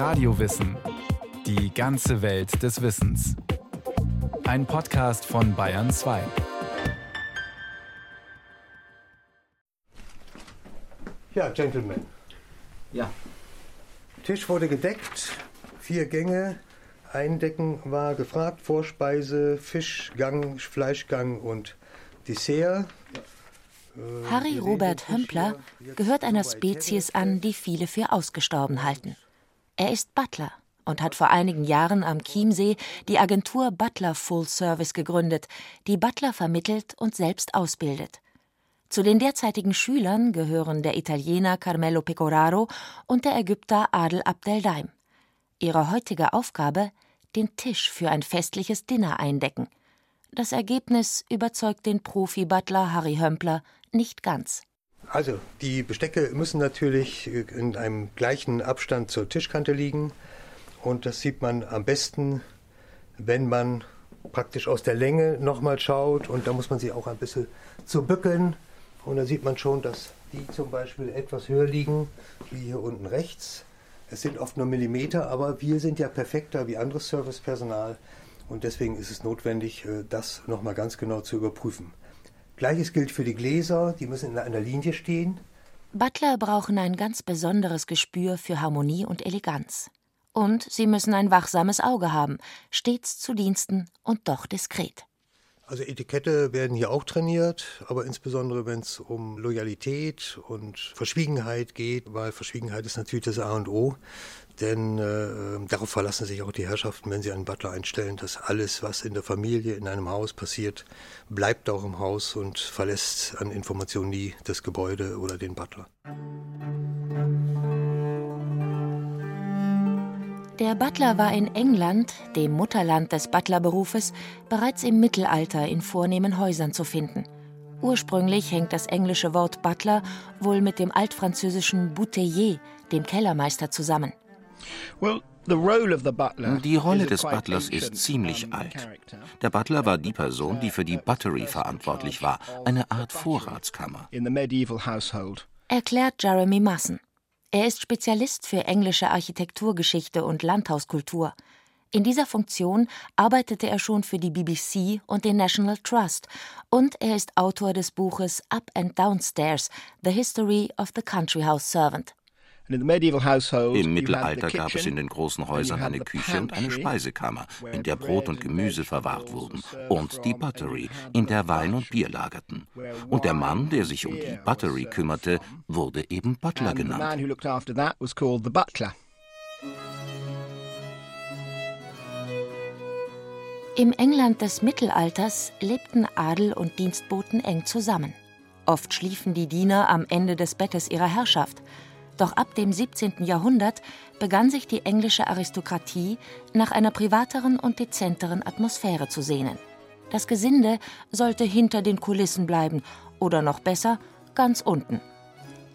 Radiowissen. Die ganze Welt des Wissens. Ein Podcast von Bayern 2. Ja, Gentlemen. Ja. Tisch wurde gedeckt, vier Gänge. Eindecken war gefragt, Vorspeise, Fischgang, Fleischgang und Dessert. Harry Robert Hömpler gehört einer Spezies an, die viele für ausgestorben halten. Er ist Butler und hat vor einigen Jahren am Chiemsee die Agentur Butler Full Service gegründet, die Butler vermittelt und selbst ausbildet. Zu den derzeitigen Schülern gehören der Italiener Carmelo Pecoraro und der Ägypter Adel Abdeldaim. Ihre heutige Aufgabe: den Tisch für ein festliches Dinner eindecken. Das Ergebnis überzeugt den Profi-Butler Harry Hömpler nicht ganz. Also, die Bestecke müssen natürlich in einem gleichen Abstand zur Tischkante liegen. Und das sieht man am besten, wenn man praktisch aus der Länge nochmal schaut. Und da muss man sie auch ein bisschen zu bückeln. Und da sieht man schon, dass die zum Beispiel etwas höher liegen, wie hier unten rechts. Es sind oft nur Millimeter, aber wir sind ja perfekter wie anderes Servicepersonal. Und deswegen ist es notwendig, äh, das nochmal ganz genau zu überprüfen. Gleiches gilt für die Gläser, die müssen in einer Linie stehen. Butler brauchen ein ganz besonderes Gespür für Harmonie und Eleganz. Und sie müssen ein wachsames Auge haben, stets zu Diensten und doch diskret. Also Etikette werden hier auch trainiert, aber insbesondere wenn es um Loyalität und Verschwiegenheit geht, weil Verschwiegenheit ist natürlich das A und O. Denn äh, darauf verlassen sich auch die Herrschaften, wenn sie einen Butler einstellen, dass alles, was in der Familie, in einem Haus passiert, bleibt auch im Haus und verlässt an Informationen nie das Gebäude oder den Butler. Der Butler war in England, dem Mutterland des Butlerberufes, bereits im Mittelalter in vornehmen Häusern zu finden. Ursprünglich hängt das englische Wort Butler wohl mit dem altfranzösischen Bouteiller, dem Kellermeister, zusammen. Die Rolle des Butlers ist ziemlich alt. Der Butler war die Person, die für die Buttery verantwortlich war, eine Art Vorratskammer. Erklärt Jeremy Massen. Er ist Spezialist für englische Architekturgeschichte und Landhauskultur. In dieser Funktion arbeitete er schon für die BBC und den National Trust und er ist Autor des Buches Up and Downstairs: The History of the Country House Servant. Im Mittelalter gab es in den großen Häusern eine Küche und eine Speisekammer, in der Brot und Gemüse verwahrt wurden, und die Buttery, in der Wein und Bier lagerten. Und der Mann, der sich um die Buttery kümmerte, wurde eben Butler genannt. Im England des Mittelalters lebten Adel und Dienstboten eng zusammen. Oft schliefen die Diener am Ende des Bettes ihrer Herrschaft. Doch ab dem 17. Jahrhundert begann sich die englische Aristokratie nach einer privateren und dezenteren Atmosphäre zu sehnen. Das Gesinde sollte hinter den Kulissen bleiben oder noch besser ganz unten.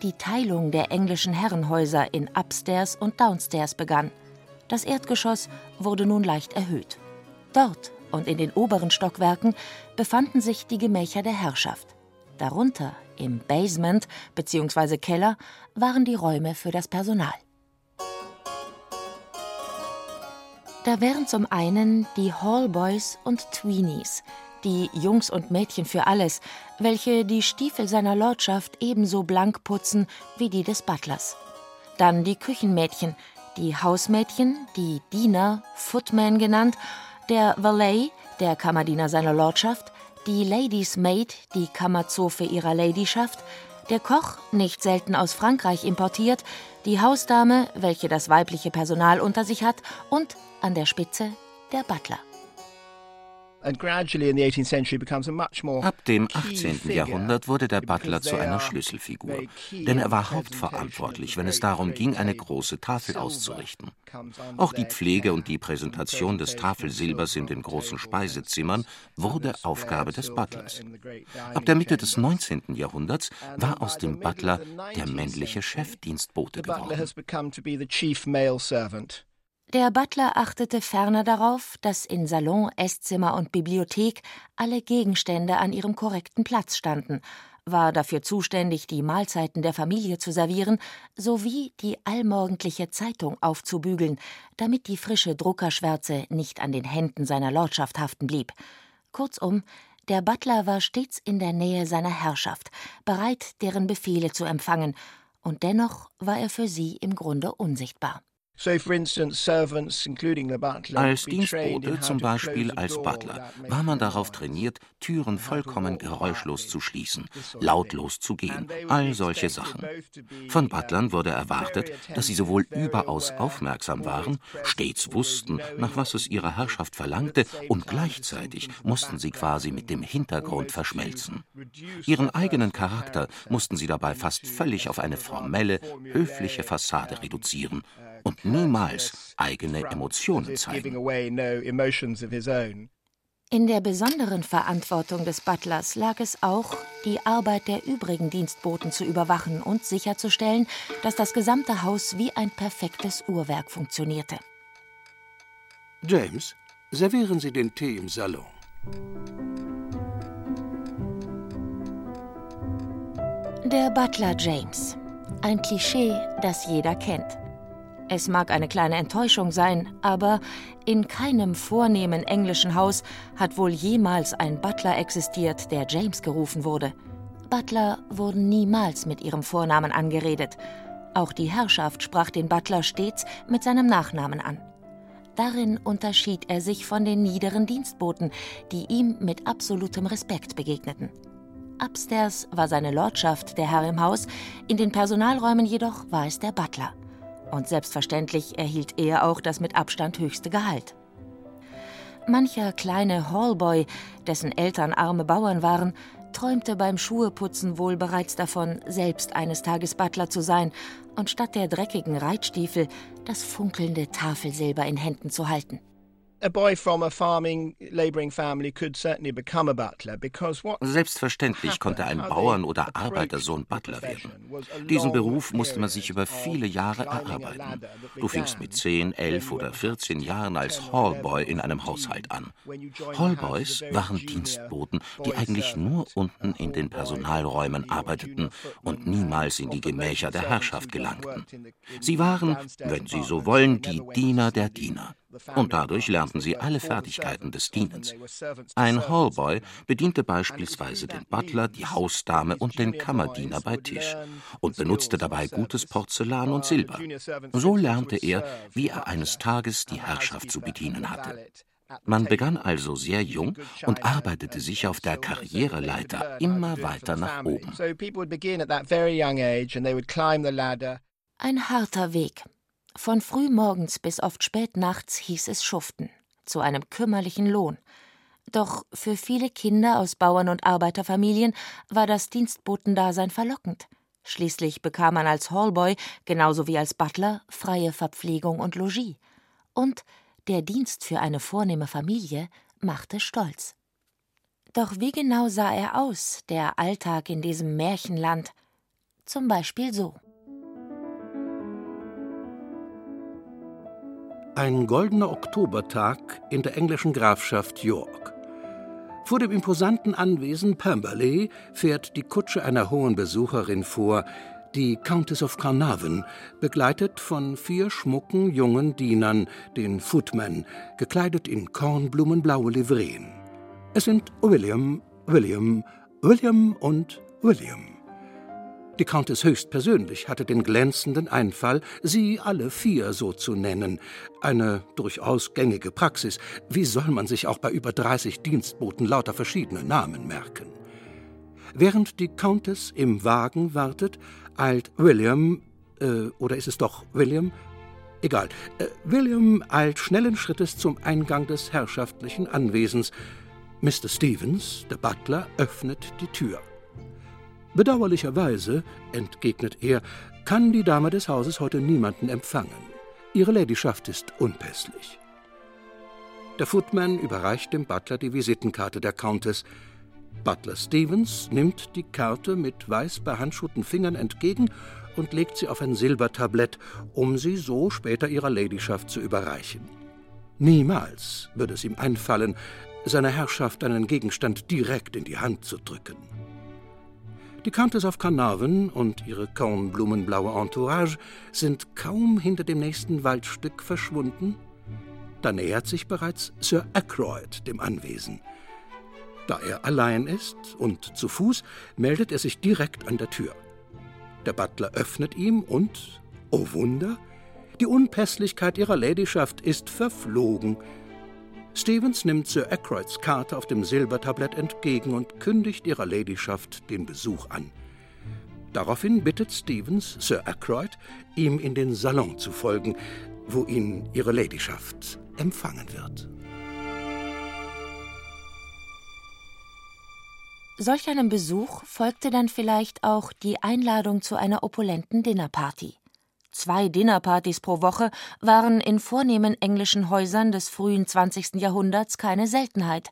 Die Teilung der englischen Herrenhäuser in Upstairs und Downstairs begann. Das Erdgeschoss wurde nun leicht erhöht. Dort und in den oberen Stockwerken befanden sich die Gemächer der Herrschaft. Darunter im Basement bzw. Keller waren die Räume für das Personal. Da wären zum einen die Hallboys und Tweenies, die Jungs und Mädchen für alles, welche die Stiefel seiner Lordschaft ebenso blank putzen wie die des Butlers. Dann die Küchenmädchen, die Hausmädchen, die Diener, Footman genannt, der Valet, der Kammerdiener seiner Lordschaft, die Ladies Maid, die Kammerzofe ihrer Ladyschaft, der Koch, nicht selten aus Frankreich importiert, die Hausdame, welche das weibliche Personal unter sich hat, und an der Spitze der Butler. Ab dem 18. Jahrhundert wurde der Butler zu einer Schlüsselfigur, denn er war hauptverantwortlich, wenn es darum ging, eine große Tafel auszurichten. Auch die Pflege und die Präsentation des Tafelsilbers in den großen Speisezimmern wurde Aufgabe des Butlers. Ab der Mitte des 19. Jahrhunderts war aus dem Butler der männliche Chefdienstbote geworden. Der Butler achtete ferner darauf, dass in Salon, Esszimmer und Bibliothek alle Gegenstände an ihrem korrekten Platz standen, war dafür zuständig, die Mahlzeiten der Familie zu servieren sowie die allmorgendliche Zeitung aufzubügeln, damit die frische Druckerschwärze nicht an den Händen seiner Lordschaft haften blieb. Kurzum, der Butler war stets in der Nähe seiner Herrschaft, bereit, deren Befehle zu empfangen, und dennoch war er für sie im Grunde unsichtbar. Als Dienstbote, zum Beispiel als Butler, war man darauf trainiert, Türen vollkommen geräuschlos zu schließen, lautlos zu gehen, all solche Sachen. Von Butlern wurde erwartet, dass sie sowohl überaus aufmerksam waren, stets wussten, nach was es ihrer Herrschaft verlangte, und gleichzeitig mussten sie quasi mit dem Hintergrund verschmelzen. Ihren eigenen Charakter mussten sie dabei fast völlig auf eine formelle, höfliche Fassade reduzieren und niemals eigene Emotionen zeigen. In der besonderen Verantwortung des Butlers lag es auch, die Arbeit der übrigen Dienstboten zu überwachen und sicherzustellen, dass das gesamte Haus wie ein perfektes Uhrwerk funktionierte. James, servieren Sie den Tee im Salon. Der Butler James. Ein Klischee, das jeder kennt. Es mag eine kleine Enttäuschung sein, aber in keinem vornehmen englischen Haus hat wohl jemals ein Butler existiert, der James gerufen wurde. Butler wurden niemals mit ihrem Vornamen angeredet. Auch die Herrschaft sprach den Butler stets mit seinem Nachnamen an. Darin unterschied er sich von den niederen Dienstboten, die ihm mit absolutem Respekt begegneten. Upstairs war seine Lordschaft der Herr im Haus, in den Personalräumen jedoch war es der Butler und selbstverständlich erhielt er auch das mit Abstand höchste Gehalt. Mancher kleine Hallboy, dessen Eltern arme Bauern waren, träumte beim Schuheputzen wohl bereits davon, selbst eines Tages Butler zu sein und statt der dreckigen Reitstiefel das funkelnde Tafelsilber in Händen zu halten. Selbstverständlich konnte ein Bauern- oder Arbeitersohn Butler werden. Diesen Beruf musste man sich über viele Jahre erarbeiten. Du fingst mit 10, 11 oder 14 Jahren als Hallboy in einem Haushalt an. Hallboys waren Dienstboten, die eigentlich nur unten in den Personalräumen arbeiteten und niemals in die Gemächer der Herrschaft gelangten. Sie waren, wenn Sie so wollen, die Diener der Diener und dadurch lernten sie alle Fertigkeiten des Dienens. Ein Hallboy bediente beispielsweise den Butler, die Hausdame und den Kammerdiener bei Tisch und benutzte dabei gutes Porzellan und Silber. So lernte er, wie er eines Tages die Herrschaft zu bedienen hatte. Man begann also sehr jung und arbeitete sich auf der Karriereleiter immer weiter nach oben. Ein harter Weg, von frühmorgens bis oft spät nachts hieß es schuften, zu einem kümmerlichen Lohn. Doch für viele Kinder aus Bauern- und Arbeiterfamilien war das Dienstbotendasein verlockend. Schließlich bekam man als Hallboy, genauso wie als Butler, freie Verpflegung und Logis. Und der Dienst für eine vornehme Familie machte stolz. Doch wie genau sah er aus, der Alltag in diesem Märchenland? Zum Beispiel so. Ein goldener Oktobertag in der englischen Grafschaft York. Vor dem imposanten Anwesen Pemberley fährt die Kutsche einer hohen Besucherin vor, die Countess of Carnarvon, begleitet von vier schmucken jungen Dienern, den Footmen, gekleidet in kornblumenblaue Livreen. Es sind William, William, William und William. Die Countess höchstpersönlich hatte den glänzenden Einfall, sie alle vier so zu nennen. Eine durchaus gängige Praxis. Wie soll man sich auch bei über 30 Dienstboten lauter verschiedene Namen merken? Während die Countess im Wagen wartet, eilt William, äh, oder ist es doch William? Egal. Äh, William eilt schnellen Schrittes zum Eingang des herrschaftlichen Anwesens. Mr. Stevens, der Butler, öffnet die Tür. Bedauerlicherweise, entgegnet er, kann die Dame des Hauses heute niemanden empfangen. Ihre Ladyschaft ist unpässlich. Der Footman überreicht dem Butler die Visitenkarte der Countess. Butler Stevens nimmt die Karte mit weiß behandschuhten Fingern entgegen und legt sie auf ein Silbertablett, um sie so später ihrer Ladyschaft zu überreichen. Niemals würde es ihm einfallen, seiner Herrschaft einen Gegenstand direkt in die Hand zu drücken. Die Countess of Carnarvon und ihre kornblumenblaue Entourage sind kaum hinter dem nächsten Waldstück verschwunden. Da nähert sich bereits Sir Ackroyd dem Anwesen. Da er allein ist und zu Fuß, meldet er sich direkt an der Tür. Der Butler öffnet ihm und, oh Wunder, die Unpässlichkeit ihrer Ladyschaft ist verflogen. Stevens nimmt Sir Ackroyds Karte auf dem Silbertablett entgegen und kündigt ihrer Ladyschaft den Besuch an. Daraufhin bittet Stevens Sir Ackroyd, ihm in den Salon zu folgen, wo ihn ihre Ladyschaft empfangen wird. Solch einem Besuch folgte dann vielleicht auch die Einladung zu einer opulenten Dinnerparty. Zwei Dinnerpartys pro Woche waren in vornehmen englischen Häusern des frühen 20. Jahrhunderts keine Seltenheit.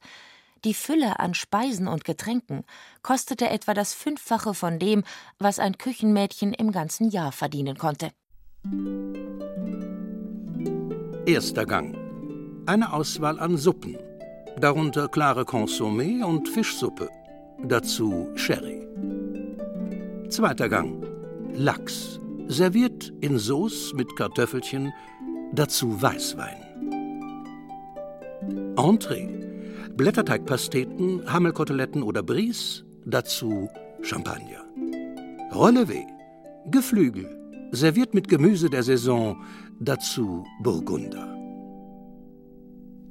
Die Fülle an Speisen und Getränken kostete etwa das Fünffache von dem, was ein Küchenmädchen im ganzen Jahr verdienen konnte. Erster Gang. Eine Auswahl an Suppen, darunter klare Consommé und Fischsuppe, dazu Sherry. Zweiter Gang. Lachs, serviert in Sauce mit Kartoffelchen, dazu Weißwein. Entree: Blätterteigpasteten, Hammelkoteletten oder Bries, dazu Champagner. Relevé: Geflügel, serviert mit Gemüse der Saison, dazu Burgunder.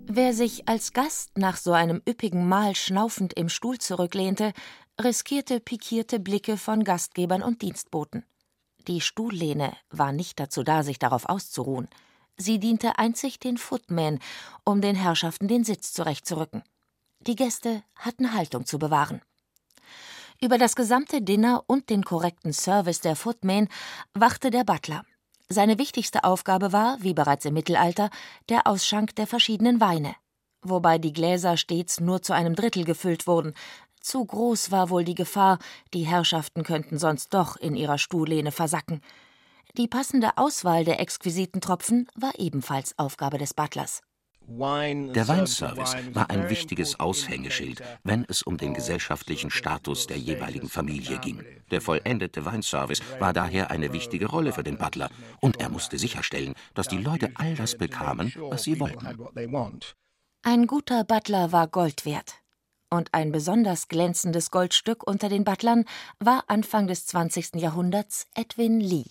Wer sich als Gast nach so einem üppigen Mahl schnaufend im Stuhl zurücklehnte, riskierte pikierte Blicke von Gastgebern und Dienstboten. Die Stuhllehne war nicht dazu da, sich darauf auszuruhen. Sie diente einzig den Footmen, um den Herrschaften den Sitz zurechtzurücken. Die Gäste hatten Haltung zu bewahren. Über das gesamte Dinner und den korrekten Service der Footmen wachte der Butler. Seine wichtigste Aufgabe war, wie bereits im Mittelalter, der Ausschank der verschiedenen Weine, wobei die Gläser stets nur zu einem Drittel gefüllt wurden, zu groß war wohl die Gefahr, die Herrschaften könnten sonst doch in ihrer Stuhllehne versacken. Die passende Auswahl der exquisiten Tropfen war ebenfalls Aufgabe des Butlers. Der Weinservice war ein wichtiges Aushängeschild, wenn es um den gesellschaftlichen Status der jeweiligen Familie ging. Der vollendete Weinservice war daher eine wichtige Rolle für den Butler, und er musste sicherstellen, dass die Leute all das bekamen, was sie wollten. Ein guter Butler war Gold wert. Und ein besonders glänzendes Goldstück unter den Butlern war Anfang des 20. Jahrhunderts Edwin Lee.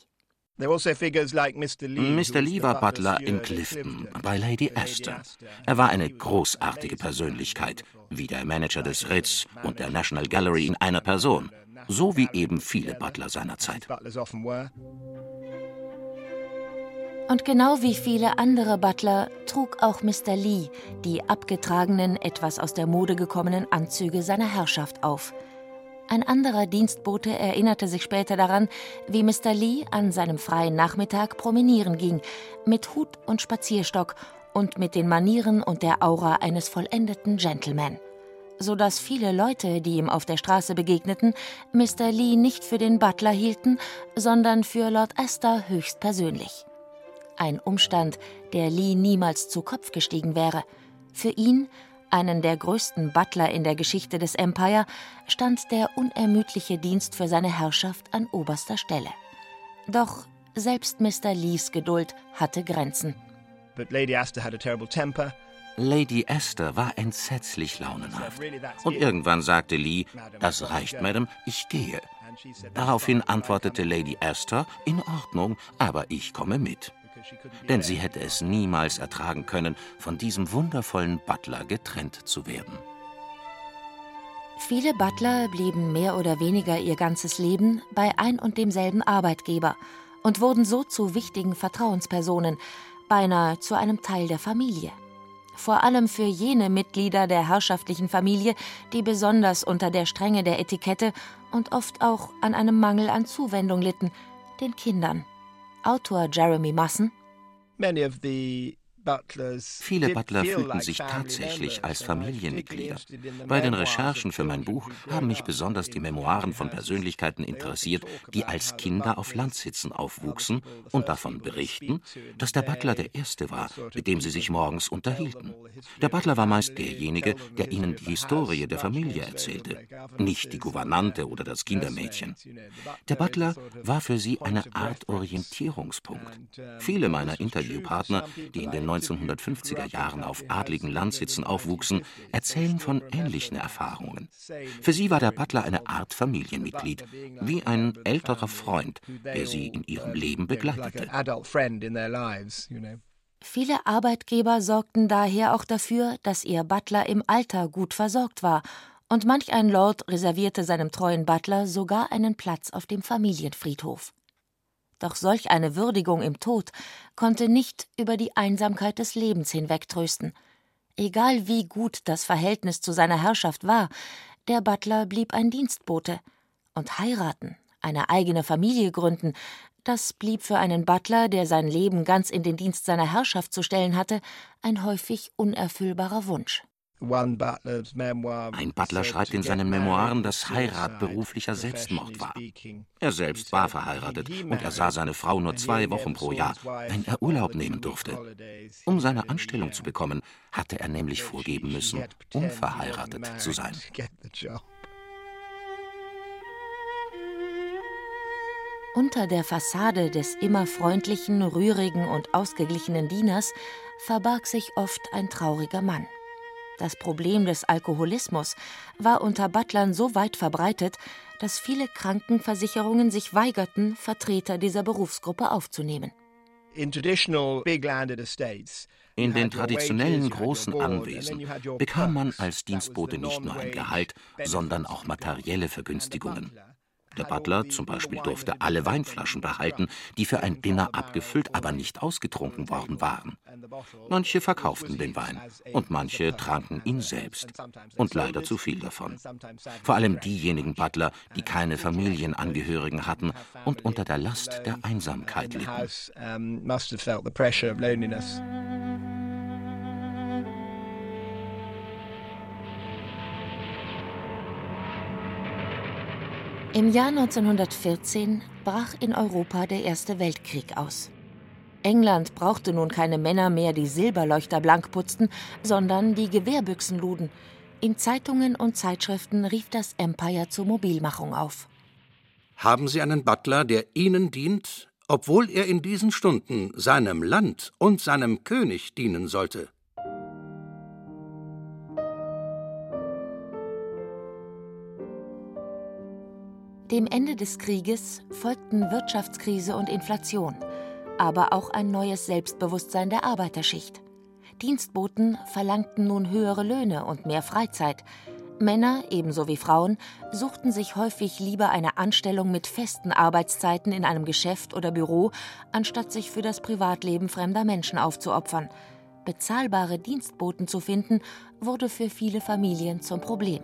Also Mr. Lee war Butler in Clifton bei Lady Astor. Er war eine großartige Persönlichkeit, wie der Manager des Ritz und der National Gallery in einer Person, so wie eben viele Butler seiner Zeit. Und genau wie viele andere Butler trug auch Mr. Lee die abgetragenen, etwas aus der Mode gekommenen Anzüge seiner Herrschaft auf. Ein anderer Dienstbote erinnerte sich später daran, wie Mr. Lee an seinem freien Nachmittag promenieren ging, mit Hut und Spazierstock und mit den Manieren und der Aura eines vollendeten Gentleman so dass viele Leute, die ihm auf der Straße begegneten, Mr. Lee nicht für den Butler hielten, sondern für Lord Astor höchstpersönlich ein Umstand, der Lee niemals zu Kopf gestiegen wäre. Für ihn, einen der größten Butler in der Geschichte des Empire, stand der unermüdliche Dienst für seine Herrschaft an oberster Stelle. Doch selbst Mr. Lees Geduld hatte Grenzen. Lady Astor had a terrible temper. Lady Esther war entsetzlich launenhaft. Und irgendwann sagte Lee, das reicht, Madame, ich gehe. Daraufhin antwortete Lady Esther, in Ordnung, aber ich komme mit denn sie hätte es niemals ertragen können, von diesem wundervollen Butler getrennt zu werden. Viele Butler blieben mehr oder weniger ihr ganzes Leben bei ein und demselben Arbeitgeber und wurden so zu wichtigen Vertrauenspersonen, beinahe zu einem Teil der Familie. Vor allem für jene Mitglieder der herrschaftlichen Familie, die besonders unter der Strenge der Etikette und oft auch an einem Mangel an Zuwendung litten, den Kindern. Autor Jeremy Massen Viele Butler fühlten sich tatsächlich als Familienmitglieder. Bei den Recherchen für mein Buch haben mich besonders die Memoiren von Persönlichkeiten interessiert, die als Kinder auf Landsitzen aufwuchsen und davon berichten, dass der Butler der Erste war, mit dem sie sich morgens unterhielten. Der Butler war meist derjenige, der ihnen die Historie der Familie erzählte, nicht die Gouvernante oder das Kindermädchen. Der Butler war für sie eine Art Orientierungspunkt. Viele meiner Interviewpartner, die in den 1950er Jahren auf adligen Landsitzen aufwuchsen, erzählen von ähnlichen Erfahrungen. Für sie war der Butler eine Art Familienmitglied, wie ein älterer Freund, der sie in ihrem Leben begleitete. Viele Arbeitgeber sorgten daher auch dafür, dass ihr Butler im Alter gut versorgt war, und manch ein Lord reservierte seinem treuen Butler sogar einen Platz auf dem Familienfriedhof. Doch solch eine Würdigung im Tod konnte nicht über die Einsamkeit des Lebens hinwegtrösten. Egal wie gut das Verhältnis zu seiner Herrschaft war, der Butler blieb ein Dienstbote. Und heiraten, eine eigene Familie gründen, das blieb für einen Butler, der sein Leben ganz in den Dienst seiner Herrschaft zu stellen hatte, ein häufig unerfüllbarer Wunsch. Ein Butler schreibt in seinen Memoiren, dass Heirat beruflicher Selbstmord war. Er selbst war verheiratet und er sah seine Frau nur zwei Wochen pro Jahr, wenn er Urlaub nehmen durfte. Um seine Anstellung zu bekommen, hatte er nämlich vorgeben müssen, unverheiratet zu sein. Unter der Fassade des immer freundlichen, rührigen und ausgeglichenen Dieners verbarg sich oft ein trauriger Mann. Das Problem des Alkoholismus war unter Butlern so weit verbreitet, dass viele Krankenversicherungen sich weigerten, Vertreter dieser Berufsgruppe aufzunehmen. In den traditionellen großen Anwesen bekam man als Dienstbote nicht nur ein Gehalt, sondern auch materielle Vergünstigungen. Der Butler zum Beispiel durfte alle Weinflaschen behalten, die für ein Dinner abgefüllt, aber nicht ausgetrunken worden waren. Manche verkauften den Wein und manche tranken ihn selbst. Und leider zu viel davon. Vor allem diejenigen Butler, die keine Familienangehörigen hatten und unter der Last der Einsamkeit litten. Im Jahr 1914 brach in Europa der Erste Weltkrieg aus. England brauchte nun keine Männer mehr, die Silberleuchter blank putzten, sondern die Gewehrbüchsen luden. In Zeitungen und Zeitschriften rief das Empire zur Mobilmachung auf. Haben Sie einen Butler, der Ihnen dient, obwohl er in diesen Stunden seinem Land und seinem König dienen sollte? Dem Ende des Krieges folgten Wirtschaftskrise und Inflation, aber auch ein neues Selbstbewusstsein der Arbeiterschicht. Dienstboten verlangten nun höhere Löhne und mehr Freizeit. Männer, ebenso wie Frauen, suchten sich häufig lieber eine Anstellung mit festen Arbeitszeiten in einem Geschäft oder Büro, anstatt sich für das Privatleben fremder Menschen aufzuopfern. Bezahlbare Dienstboten zu finden, wurde für viele Familien zum Problem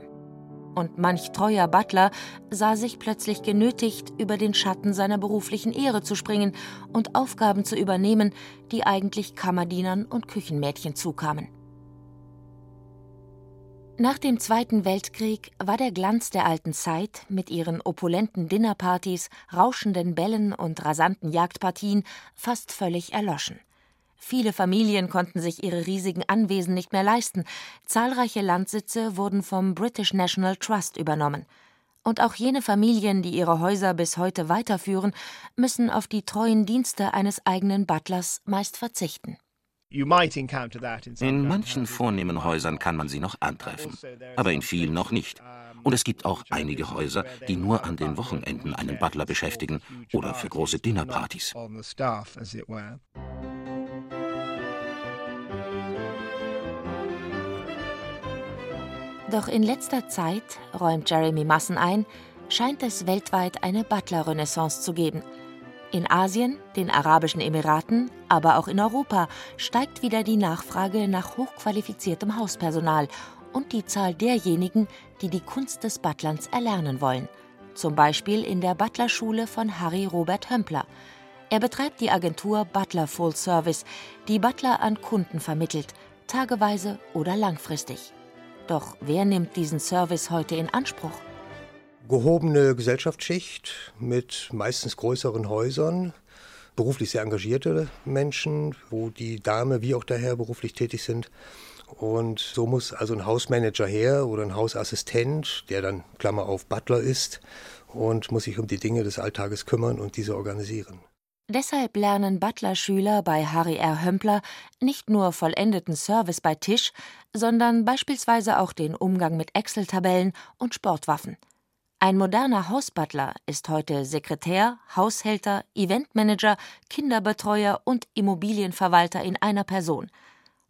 und manch treuer Butler sah sich plötzlich genötigt, über den Schatten seiner beruflichen Ehre zu springen und Aufgaben zu übernehmen, die eigentlich Kammerdienern und Küchenmädchen zukamen. Nach dem Zweiten Weltkrieg war der Glanz der alten Zeit mit ihren opulenten Dinnerpartys, rauschenden Bällen und rasanten Jagdpartien fast völlig erloschen. Viele Familien konnten sich ihre riesigen Anwesen nicht mehr leisten. Zahlreiche Landsitze wurden vom British National Trust übernommen. Und auch jene Familien, die ihre Häuser bis heute weiterführen, müssen auf die treuen Dienste eines eigenen Butlers meist verzichten. In manchen vornehmen Häusern kann man sie noch antreffen, aber in vielen noch nicht. Und es gibt auch einige Häuser, die nur an den Wochenenden einen Butler beschäftigen oder für große Dinnerpartys. Doch in letzter Zeit, räumt Jeremy Massen ein, scheint es weltweit eine Butler-Renaissance zu geben. In Asien, den Arabischen Emiraten, aber auch in Europa steigt wieder die Nachfrage nach hochqualifiziertem Hauspersonal und die Zahl derjenigen, die die Kunst des Butlerns erlernen wollen. Zum Beispiel in der Butlerschule von Harry Robert Hömpler. Er betreibt die Agentur Butler Full Service, die Butler an Kunden vermittelt, tageweise oder langfristig. Doch wer nimmt diesen Service heute in Anspruch? Gehobene Gesellschaftsschicht mit meistens größeren Häusern, beruflich sehr engagierte Menschen, wo die Dame wie auch der Herr beruflich tätig sind. Und so muss also ein Hausmanager her oder ein Hausassistent, der dann Klammer auf Butler ist und muss sich um die Dinge des Alltages kümmern und diese organisieren. Deshalb lernen Butler-Schüler bei Harry R. Hömpler nicht nur vollendeten Service bei Tisch, sondern beispielsweise auch den Umgang mit Excel-Tabellen und Sportwaffen. Ein moderner Hausbutler ist heute Sekretär, Haushälter, Eventmanager, Kinderbetreuer und Immobilienverwalter in einer Person.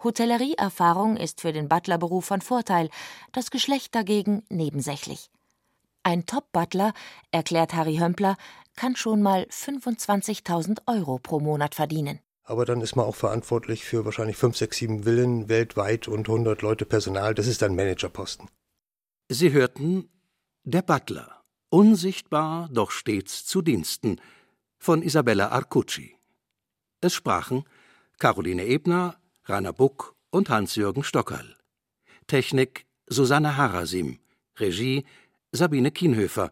Hotellerieerfahrung ist für den Butlerberuf von Vorteil, das Geschlecht dagegen nebensächlich. Ein Top-Butler, erklärt Harry Hömpler, kann schon mal 25.000 Euro pro Monat verdienen. Aber dann ist man auch verantwortlich für wahrscheinlich 5, 6, 7 Villen weltweit und 100 Leute Personal. Das ist dann Managerposten. Sie hörten Der Butler. Unsichtbar, doch stets zu Diensten. Von Isabella Arcucci. Es sprachen Caroline Ebner, Rainer Buck und Hans-Jürgen Stockerl. Technik Susanne Harasim. Regie Sabine Kienhöfer.